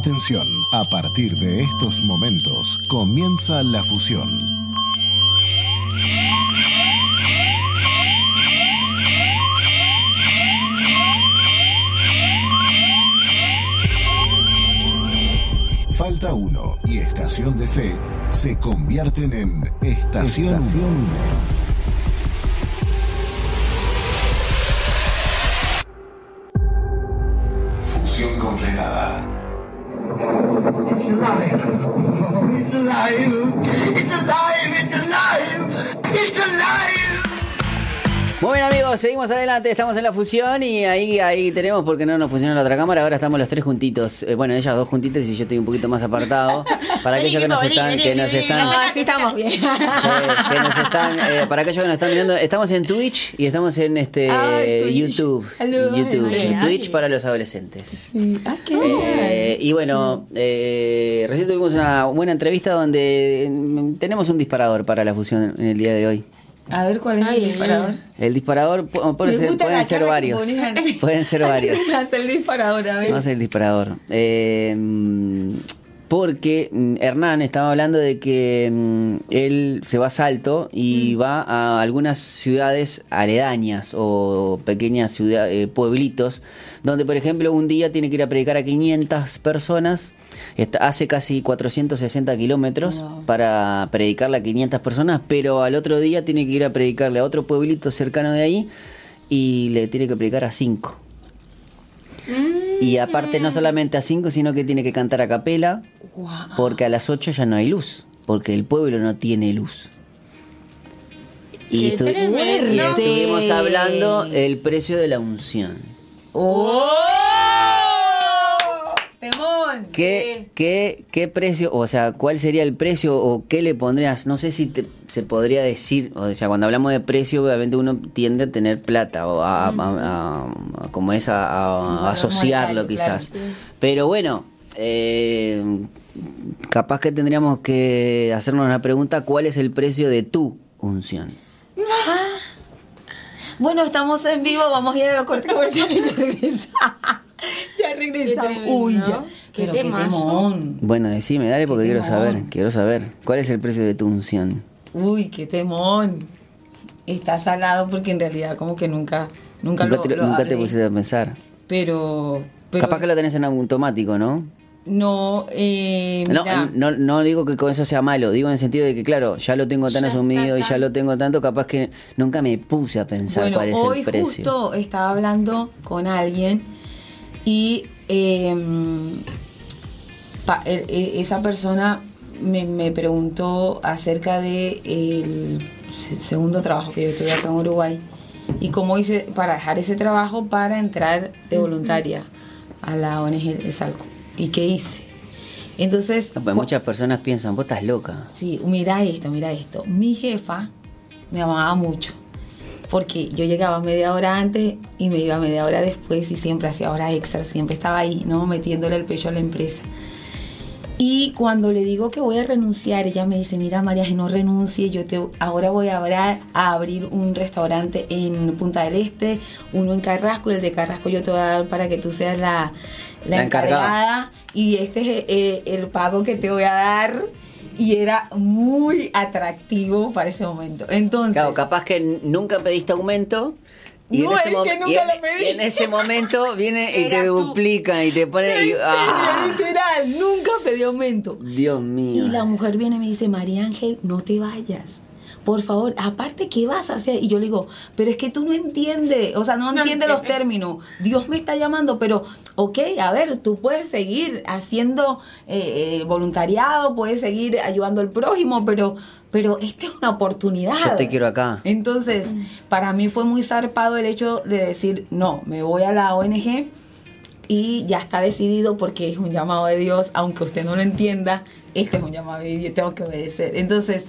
Atención, a partir de estos momentos comienza la fusión. Falta uno y Estación de Fe se convierten en Estación Unión. Alive. It's alive. It's alive. It's alive. Muy bien amigos, seguimos adelante, estamos en la fusión y ahí ahí tenemos porque no nos funciona la otra cámara, ahora estamos los tres juntitos, Eh, bueno, ellas dos juntitas y yo estoy un poquito más apartado. Para aquellos que nos están, que nos están, No, así estamos bien. eh, que nos están, eh, para aquellos que nos están mirando, estamos en Twitch y estamos en este Ay. YouTube, Hello, YouTube, ay, en ay. Twitch para los adolescentes. Ah, qué Eh, y bueno, eh, recién tuvimos una buena entrevista donde mm, tenemos un disparador para la fusión en el día de hoy. A ver cuál es Ay, el disparador. El disparador pu- puede Me ser- gusta pueden ser varios. Pueden ser varios. El disparador, a ver. Vamos a hacer el disparador. Eh, porque mm, Hernán estaba hablando de que mm, él se va a Salto y Mm. va a algunas ciudades aledañas o pequeñas ciudades, pueblitos, donde por ejemplo un día tiene que ir a predicar a 500 personas. Está- hace casi 460 kilómetros Wow. para predicarle a 500 personas, pero al otro día tiene que ir a predicarle a otro pueblito cercano de ahí y le tiene que predicar a 5. Y aparte no solamente a 5, sino que tiene que cantar a capela, Porque a las 8 ya no hay luz, porque el pueblo no tiene luz. Y, estu- y estuvimos hablando el precio de la unción. ¡Oh! ¡Temón! ¿Qué, qué, ¿Qué precio, o sea, cuál sería el precio o qué le pondrías? No sé si te- se podría decir, o sea, cuando hablamos de precio, obviamente uno tiende a tener plata o a, a- a- a- como es a, asociarlo monetario, quizás. claro, sí. Pero bueno, eh, capaz que tendríamos que hacernos una pregunta, ¿cuál es el precio de tu unción? Bueno, estamos en vivo, vamos a ir a la corte comercial y ya regresamos. ya regresamos. Uy, ya. Qué Pero qué temazo. temón. Bueno, decime, dale, porque quiero saber, quiero saber. ¿Cuál es el precio de tu unción? Uy, qué temón. Está salado porque en realidad como que nunca, nunca, Nunca, lo, te, lo nunca te pusiste a pensar. Pero, pero Capaz que lo tenés en automático, ¿no? No, eh, No, no, no digo que con eso sea malo, digo en el sentido de que, claro, ya lo tengo tan Ya asumido y ya lo tengo tanto, capaz que nunca me puse a pensar bueno, cuál es hoy el precio. justo estaba hablando con alguien y eh, pa- el- e- esa persona me, me preguntó acerca de el segundo trabajo que yo tuve acá en Uruguay y cómo hice para dejar ese trabajo para entrar de voluntaria a la ONG de Salco y qué hice. Entonces, pues muchas personas piensan, vos estás loca. Sí, mira esto, mira esto. Mi jefa me amaba mucho. Porque yo llegaba media hora antes y me iba media hora después y siempre hacía hora extra, siempre estaba ahí, ¿no? Metiéndole el pecho a la empresa. Y cuando le digo que voy a renunciar, ella me dice, mira María, que no renuncie, yo te, ahora voy a, abrir, a abrir un restaurante en Punta del Este, uno en Carrasco, y el de Carrasco yo te voy a dar para que tú seas la, la La encargada. encargada, y este es eh, el pago que te voy a dar. Y era muy atractivo para ese momento. Entonces, Claro, capaz que nunca pediste aumento. Y No, en ese es que nunca lo pedí. y en ese momento viene y te tú. duplica y te pone. y- ¡ah! literal, nunca pedí aumento. Dios mío. Y la mujer viene y me dice, María Ángel, no te vayas. Por favor, aparte, ¿qué vas a hacer? Y yo le digo, pero es que tú no entiendes, o sea, no No entiendes los términos. Dios me está llamando, pero, ok, a ver, tú puedes seguir haciendo eh, eh, voluntariado, puedes seguir ayudando al prójimo, pero, pero esta es una oportunidad. Yo te quiero acá. Entonces, para mí fue muy zarpado el hecho de decir, no, me voy a la ONG y ya está decidido porque es un llamado de Dios, aunque usted no lo entienda, este es un llamado de Dios, tengo que obedecer. Entonces,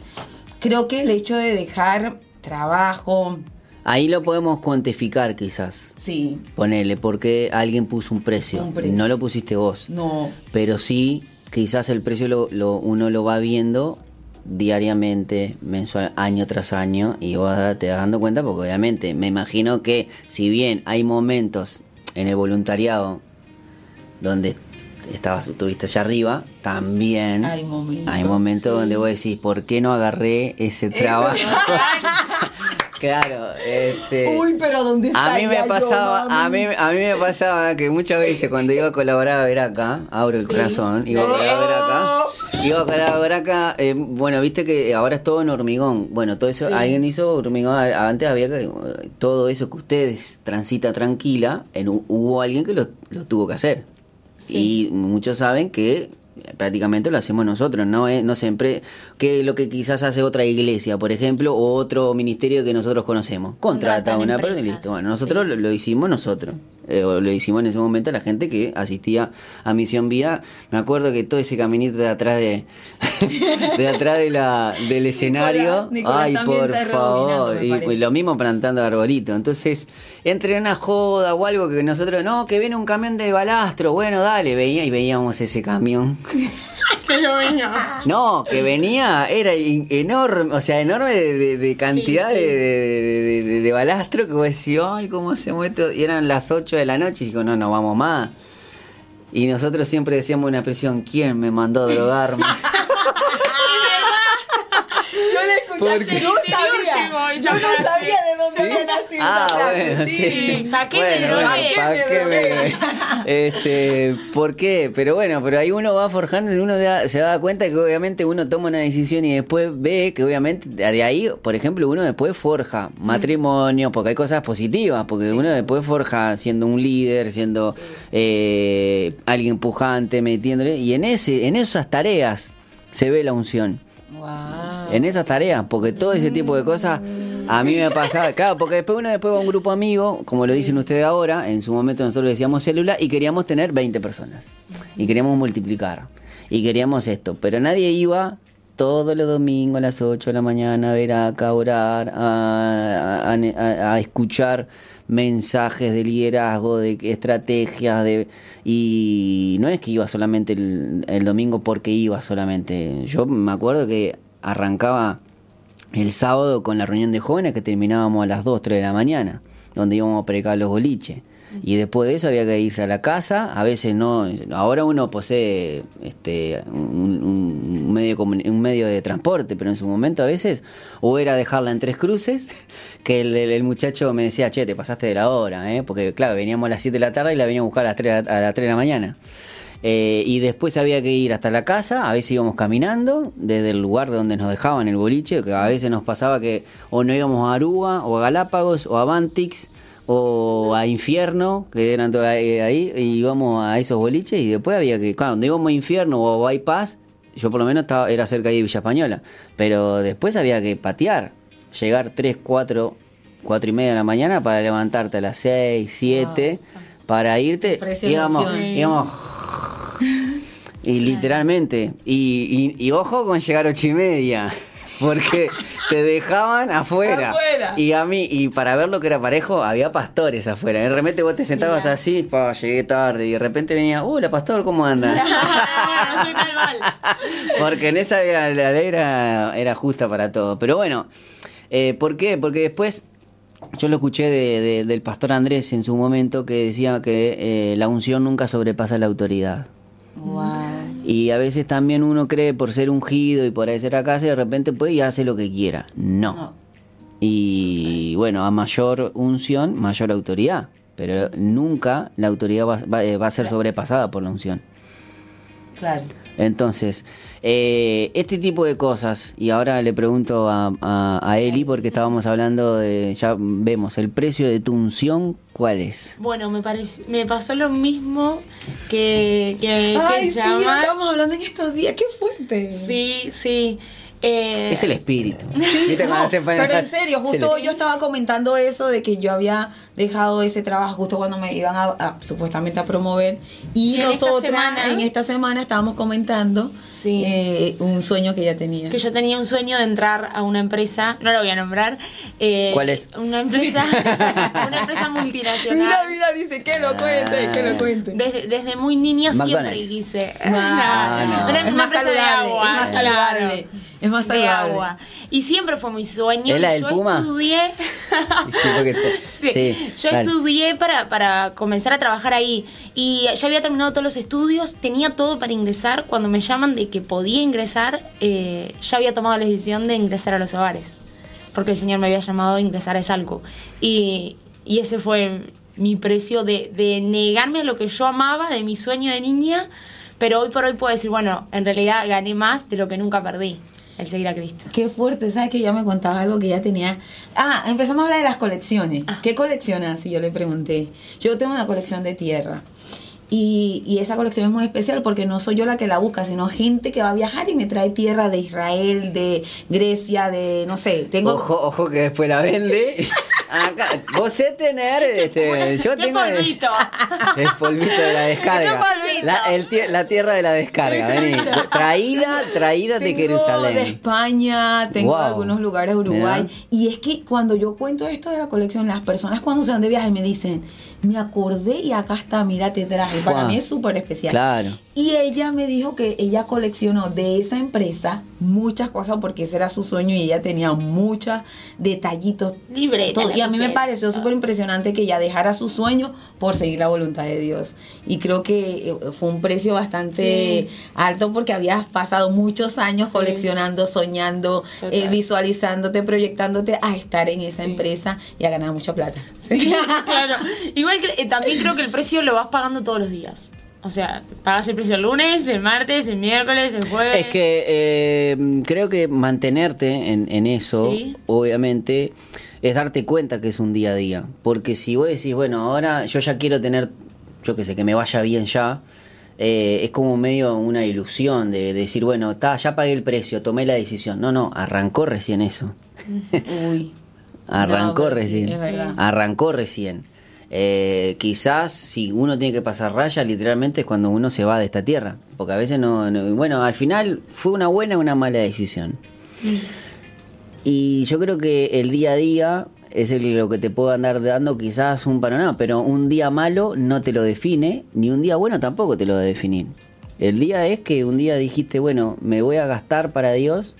creo que el hecho de dejar trabajo, Ahí lo podemos cuantificar, quizás. sí, Ponele, porque alguien puso un precio. Un precio. No lo pusiste vos. no, Pero sí, quizás el precio lo, lo- uno lo va viendo diariamente, mensual, año tras año, y vos te das dando cuenta, porque obviamente me imagino que si bien hay momentos en el voluntariado donde estabas, estuviste allá arriba, también Hay momentos, hay momentos sí. donde vos decís, ¿por qué no agarré ese trabajo? claro, este... Uy, pero ¿dónde A mí me estaría yo, pasaba, a mí, a mí me pasaba que muchas veces cuando iba a colaborar a ver acá, abro el Sí. corazón, iba a colaborar acá, iba a colaborar acá, eh, bueno, viste que ahora es todo en hormigón, bueno, todo eso, Sí. alguien hizo hormigón, a- antes había que, todo eso que ustedes transita tranquila, en, hubo alguien que lo, lo tuvo que hacer. Sí. Y muchos saben que prácticamente lo hacemos nosotros, no es, no siempre que lo que quizás hace otra iglesia, por ejemplo, o otro ministerio que nosotros conocemos. Contrata a una persona y empresas, listo. Bueno, nosotros sí. lo, lo hicimos nosotros. Eh, o lo hicimos en ese momento a la gente que asistía a Misión Vida. Me acuerdo que todo ese caminito de atrás de, de atrás de la, del escenario. Nicolás ay, por favor. Y, lo mismo plantando arbolito. Entonces, entre una joda o algo que nosotros, no, que viene un camión de balastro, bueno, dale, veía y veíamos ese camión. No, que venía, era enorme, o sea, enorme de, de- de cantidad Sí, sí. De, de- balastro que vos decís, ay, ¿cómo hacemos esto? Y eran las 8 de la noche y digo, no, no vamos más. Y nosotros siempre decíamos una expresión, ¿quién me mandó a drogarme? Yo le escuché, Porque- no sabía. Yo no sabía de dónde había nacido Ah, bueno, sí. Sí, ¿pa' qué me Bueno, drogué? bueno, ¿pa' ¿Pa' qué me me- Este, ¿por qué? Pero bueno, pero ahí uno va forjando y uno da- se da cuenta que obviamente uno toma una decisión y después ve que obviamente de ahí, por ejemplo, uno después forja matrimonio, porque hay cosas positivas, porque uno después forja siendo un líder, siendo eh, alguien pujante, metiéndole, y en ese, en esas tareas se ve la unción. Wow. en esas tareas, porque todo ese tipo de cosas a mí me pasaba, claro, porque después uno después va a un grupo amigo, como lo dicen ustedes ahora, en su momento nosotros decíamos célula y queríamos tener 20 personas. Y queríamos multiplicar. Y queríamos esto, pero nadie iba todos los domingos a las 8 de la mañana a ver acá, a orar, a, a- a- a escuchar mensajes de liderazgo, de estrategias, de y no es que iba solamente el, el domingo porque iba solamente. Yo me acuerdo que arrancaba el sábado con la reunión de jóvenes que terminábamos a las 2, 3 de la mañana, donde íbamos a predicar los boliches. Y después de eso había que irse a la casa, a veces no, ahora uno posee este un, un medio un medio de transporte, pero en su momento a veces o era dejarla en tres cruces, que el, muchacho me decía, che, te pasaste de la hora, ¿eh? porque claro, veníamos a las 7 de la tarde y la veníamos a buscar a las 3, a las 3 de la mañana. Eh, y después había que ir hasta la casa, a veces íbamos caminando desde el lugar donde nos dejaban el boliche, que a veces nos pasaba que o no íbamos a Aruba, o a Galápagos, o a Bantix, o a Infierno, que eran todos ahí, y íbamos a esos boliches y después había que, claro, cuando íbamos a Infierno o a Bypass, yo por lo menos estaba, era cerca ahí de Villa Española, pero después había que patear, llegar 3, 4, 4 y media de la mañana para levantarte a las 6, 7, para irte, íbamos, íbamos y literalmente. Y, y- y ojo con llegar ocho y media. Porque te dejaban afuera. Afuera. Y a mí, y para ver lo que era parejo, había pastores afuera. De repente vos te sentabas Mira. así, pa, llegué tarde. Y de repente venía, hola pastor, ¿cómo anda? Soy tal mal. Porque en esa era- la ley era, era justa para todo. Pero bueno, eh, ¿por qué? Porque después yo lo escuché de- de- del pastor Andrés en su momento que decía que eh, la unción nunca sobrepasa la autoridad. Wow. Y a veces también uno cree por ser ungido y por ser acá, de repente puede y hace lo que quiera. No. No. Y bueno, a mayor unción, mayor autoridad. Pero nunca la autoridad va, va- eh, va a ser sobrepasada por la unción. Claro. Entonces, eh, este tipo de cosas, y ahora le pregunto a, a, a Eli, porque estábamos hablando de, ya vemos, el precio de tu unción, ¿cuál es? Bueno, me parece, me pasó lo mismo que, que, que Ay, sí, lo estábamos hablando en estos días. Qué fuerte. Sí, sí. Eh, Es el espíritu. Sí, ¿Viste cuando no, se ponen pero en serio, se justo yo estaba comentando eso de que yo había dejado ese trabajo justo cuando me iban a, a- supuestamente a promover y, Y en esta nosotras semana- en esta semana estábamos comentando Sí. eh, un sueño que ella tenía. que yo tenía un sueño de entrar a una empresa, no la voy a nombrar. eh, ¿Cuál es? Una empresa, una empresa multinacional. Mira, mira, dice que lo cuente, que lo cuente. Desde, desde muy niña siempre quise. Ah, no. Una, es una más empresa de saludable, agua, es más claro. saludable. Es más de saludable. agua. Y siempre fue mi sueño. ¿Es la y del yo Puma? estudié. Sí, porque te- Sí, sí, yo estudié para, para comenzar a trabajar ahí y ya había terminado todos los estudios, tenía todo para ingresar. Cuando me llaman de que podía ingresar, eh, ya había tomado la decisión de ingresar a los hogares, porque el Señor me había llamado a ingresar a Esalco. Y, y ese fue mi precio de, de negarme a lo que yo amaba, de mi sueño de niña, pero hoy por hoy puedo decir, bueno, en realidad gané más de lo que nunca perdí, el seguir a Cristo. Qué fuerte, ¿sabes que ya me contaba algo que ya tenía? Ah, empezamos a hablar de las colecciones. Ah. ¿Qué coleccionas? Y yo le pregunté. Yo tengo una colección de tierra. Y, y esa colección es muy especial porque no soy yo la que la busca, sino gente que va a viajar y me trae tierra de Israel, de Grecia, de no sé. Tengo Ojo, ojo que después la vende. Acá, vos sé tener, este, yo ¡Qué tengo el- polvito! el polvito de la descarga. La, el tie- la tierra de la descarga, vení. Traída, traída de Tengo Jerusalén. de España, tengo Wow. algunos lugares de Uruguay. Mirá. Y es que cuando yo cuento esto de la colección, las personas cuando se van de viaje me dicen, me acordé y acá está, mira, te traje. Para mí es súper especial. Claro. Y ella me dijo que ella coleccionó de esa empresa muchas cosas porque ese era su sueño y ella tenía muchos detallitos. Libreta, todo. Y a mí me pareció súper impresionante que ella dejara su sueño por seguir la voluntad de Dios. Y creo que eh, fue un precio bastante alto porque habías pasado muchos años Sí. coleccionando, soñando, eh, visualizándote, proyectándote a estar en esa empresa y a ganar mucha plata. Sí, claro. Igual que eh, también creo que el precio lo vas pagando todos los días. O sea, pagas el precio el lunes, el martes, el miércoles, el jueves. Es que eh, creo que mantenerte en, en eso, Sí. obviamente, es darte cuenta que es un día a día. Porque si vos decís, bueno, ahora yo ya quiero tener, yo qué sé, que me vaya bien ya, eh, es como medio una ilusión de, decir, bueno, ta, ya pagué el precio, tomé la decisión. No, no, arrancó recién eso. Uy. Arrancó No, pero sí, recién. es verdad. Arrancó recién. Eh, quizás si uno tiene que pasar raya, literalmente es cuando uno se va de esta tierra. Porque a veces no. no- bueno, al final fue una buena o una mala decisión. Y yo creo que el día a día es el, lo que te puedo andar dando quizás un panorama, pero un día malo no te lo define, ni un día bueno tampoco te lo va a definir. El día es que un día dijiste, bueno, me voy a gastar para Dios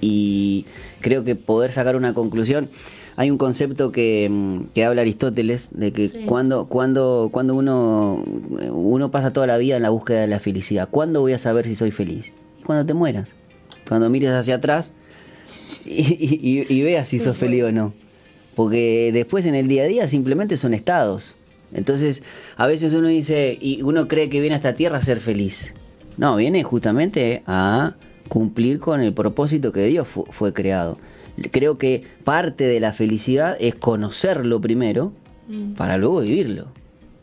y creo que poder sacar una conclusión. Hay un concepto que, mm, que habla Aristóteles de que Sí. cuando, cuando, cuando uno, uno pasa toda la vida en la búsqueda de la felicidad, ¿cuándo voy a saber si soy feliz? Cuando te mueras. Cuando mires hacia atrás y, y- y veas si sos feliz o no. Porque después en el día a día simplemente son estados. Entonces, a veces uno dice, y uno cree que viene a esta tierra a ser feliz. No, viene justamente a cumplir con el propósito que Dios fu- fue creado. Creo que parte de la felicidad es conocerlo primero para luego vivirlo.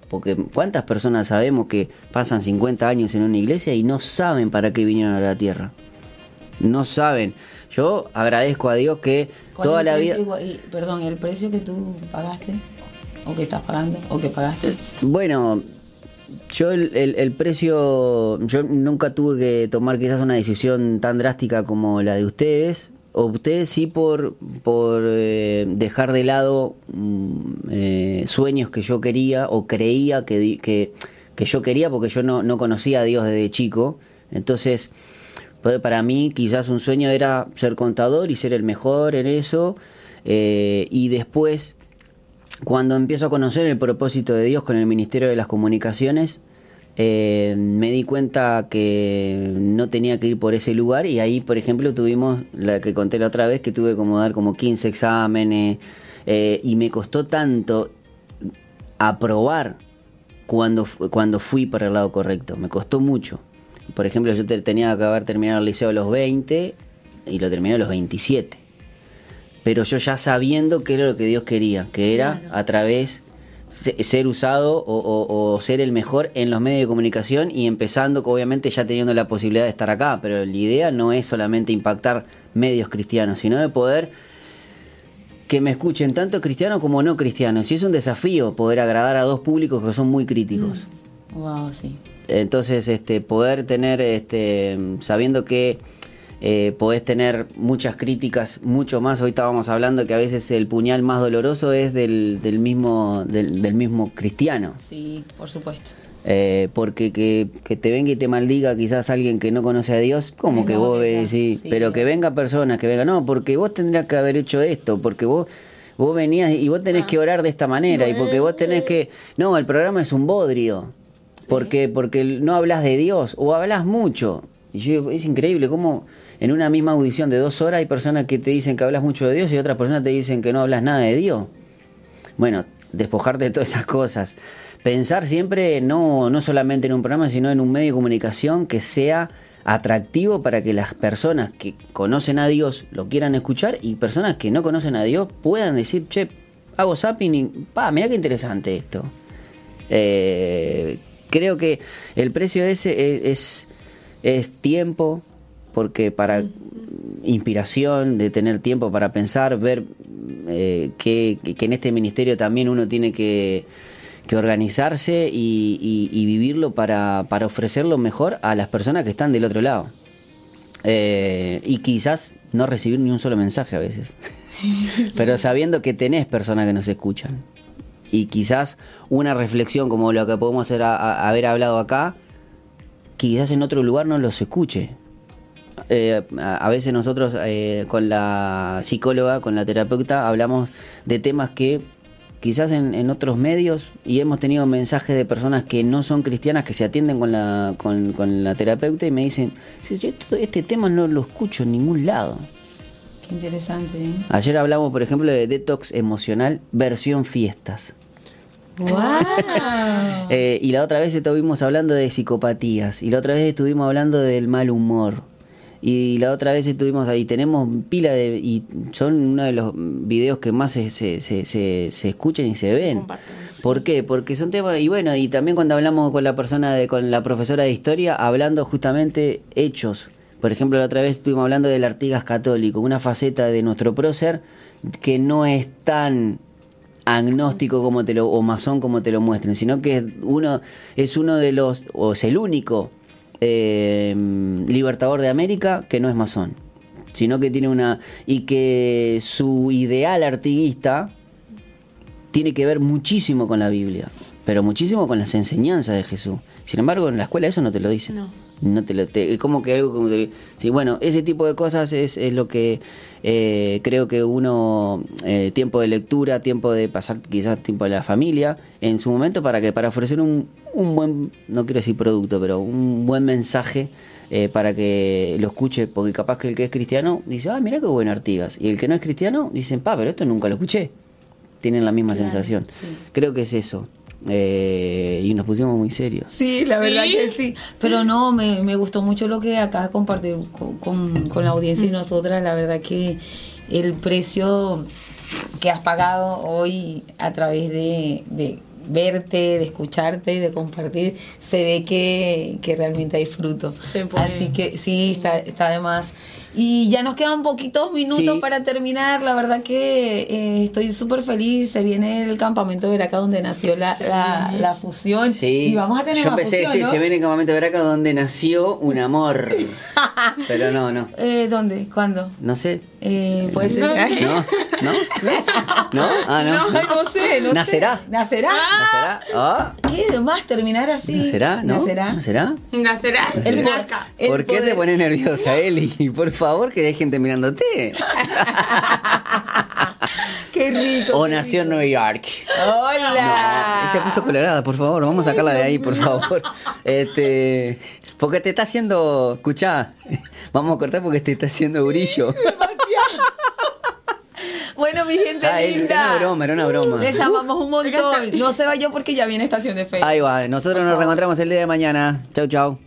Porque cuántas personas sabemos que pasan 50 años en una iglesia y no saben para qué vinieron a la tierra. No saben. Yo agradezco a Dios que ¿Cuál toda la vida... igual- perdón, el precio que tú pagaste o que estás pagando o que pagaste. Bueno, yo el, el- el precio, yo nunca tuve que tomar quizás una decisión tan drástica como la de ustedes. O ustedes sí por, por eh, dejar de lado mm, eh, sueños que yo quería o creía que, que, que yo quería porque yo no, no conocía a Dios desde chico. Entonces, para mí quizás un sueño era ser contador y ser el mejor en eso. eh, y después cuando empiezo a conocer el propósito de Dios con el Ministerio de las Comunicaciones, eh, me di cuenta que no tenía que ir por ese lugar y ahí, por ejemplo, tuvimos la que conté la otra vez, que tuve como dar como 15 exámenes eh, y me costó tanto aprobar cuando, cuando fui para el lado correcto, me costó mucho. Por ejemplo, yo te- tenía que haber terminado el liceo a los 20 y lo terminé a los 27 pero yo ya sabiendo qué era lo que Dios quería, que era a través ser usado o, o- o ser el mejor en los medios de comunicación y empezando obviamente ya teniendo la posibilidad de estar acá, pero la idea no es solamente impactar medios cristianos, sino de poder que me escuchen tanto cristianos como no cristianos. Y es un desafío poder agradar a dos públicos que son muy críticos. Wow, sí. Entonces, este, poder tener, este, sabiendo que eh, podés tener muchas críticas, mucho más. Hoy estábamos hablando que a veces el puñal más doloroso es del, del mismo, del, del mismo cristiano. Sí, por supuesto. Eh, porque que, que te venga y te maldiga quizás alguien que no conoce a Dios, como que no, vos venga, ves, sí, sí. pero que venga personas, que venga, no, porque vos tendrías que haber hecho esto, porque vos vos venías y vos tenés que orar de esta manera y porque vos tenés que no, el programa es un bodrio. Porque porque no hablas de Dios o hablas mucho. Y yo es increíble cómo en una misma audición de dos horas hay personas que te dicen que hablas mucho de Dios y otras personas te dicen que no hablas nada de Dios. Bueno, despojarte de todas esas cosas. Pensar siempre no, no solamente en un programa, sino en un medio de comunicación que sea atractivo para que las personas que conocen a Dios lo quieran escuchar y personas que no conocen a Dios puedan decir, che, hago zapping y, pa, mirá qué interesante esto. Eh, creo que el precio ese es, es, es tiempo, porque para inspiración, de tener tiempo para pensar, ver eh, que, que en este ministerio también uno tiene que, que organizarse y, y- y vivirlo para, para ofrecer lo mejor a las personas que están del otro lado. Eh, y quizás no recibir ni un solo mensaje a veces. Pero sabiendo que tenés personas que nos escuchan. Y quizás una reflexión como lo que podemos hacer a- a- haber hablado acá, quizás en otro lugar no los escuche. Eh, a, veces nosotros eh, con la psicóloga, con la terapeuta, hablamos de temas que quizás en, en otros medios y hemos tenido mensajes de personas que no son cristianas que se atienden con la, con, con la terapeuta y me dicen, "Sí, yo esto- este tema no lo escucho en ningún lado. Qué interesante, ¿eh? Ayer hablamos, por ejemplo, de detox emocional versión fiestas. ¡Wow! Eh, y la otra vez estuvimos hablando de psicopatías. Y la otra vez estuvimos hablando del mal humor. Y la otra vez estuvimos ahí. Tenemos pila de. Y son uno de los videos que más se, se, se, se- se escuchan y se ven. sí. ¿Por qué? Porque son temas. Y bueno, y también cuando hablamos con la persona, de, con la profesora de historia, hablando justamente hechos. Por ejemplo, la otra vez estuvimos hablando del Artigas católico, una faceta de nuestro prócer que no es tan agnóstico como te lo o masón como te lo muestren, sino que es uno es uno de los o es el único eh, libertador de América que no es masón, sino que tiene una y que su ideal artiguista tiene que ver muchísimo con la Biblia, pero muchísimo con las enseñanzas de Jesús. Sin embargo, en la escuela eso no te lo dicen. No te lo te- es como que algo como que- sí, bueno, ese tipo de cosas es, es lo que eh, creo que uno eh, tiempo de lectura, tiempo de pasar quizás tiempo de la familia en su momento para que para ofrecer un, un buen no quiero decir producto, pero un buen mensaje eh, para que lo escuche, porque capaz que el que es cristiano dice, ah, mira qué buen Artigas, y el que no es cristiano dicen, pa, pero esto nunca lo escuché. Tienen la misma Claro, sensación. sí. Creo que es eso. Eh, y nos pusimos muy serios. Sí, la ¿Sí? verdad que sí. Pero no, me, me gustó mucho lo que acabas de compartir con, con- con la audiencia y nosotras. La verdad que el precio que has pagado hoy a través de, de verte, de escucharte y de compartir, se ve que, que realmente hay fruto. Se puede. Así que sí, Está, está de más. Y ya nos quedan poquitos minutos Sí. para terminar. La verdad que eh, estoy súper feliz. Se viene el campamento de Veraca donde nació la, la, la fusión. Sí. Y vamos a tener Yo más empecé, fusión, sí, ¿no? se viene el campamento de Veraca donde nació un amor. Pero no, no. Eh, ¿Dónde? ¿Cuándo? No sé. Eh, puede ser. ¿No? ¿No? ¿No? Ah, no. Ay, no sé, no sé. ¿Nacerá? ¿Nacerá? ¿Nacerá? Ah, ¿Qué más terminar así? ¿Nacerá? ¿No? ¿Nacerá? ¿Nacerá? Nacerá. El po- Naca. el ¿Por qué te pones nerviosa, Eli? Por favor, que hay gente mirándote. Qué rico. O qué nació en rico. Nueva York. Hola. Se puso colorada, por favor, vamos a sacarla de ahí, por favor. Este, porque te está haciendo, escuchá, vamos a cortar porque te está haciendo brillo. Bueno, mi gente Ah, era linda. una broma, era una broma. Les amamos un montón. No se vaya porque ya viene Estación de Fe. Ahí va, nosotros nos reencontramos el día de mañana. Chau, chau.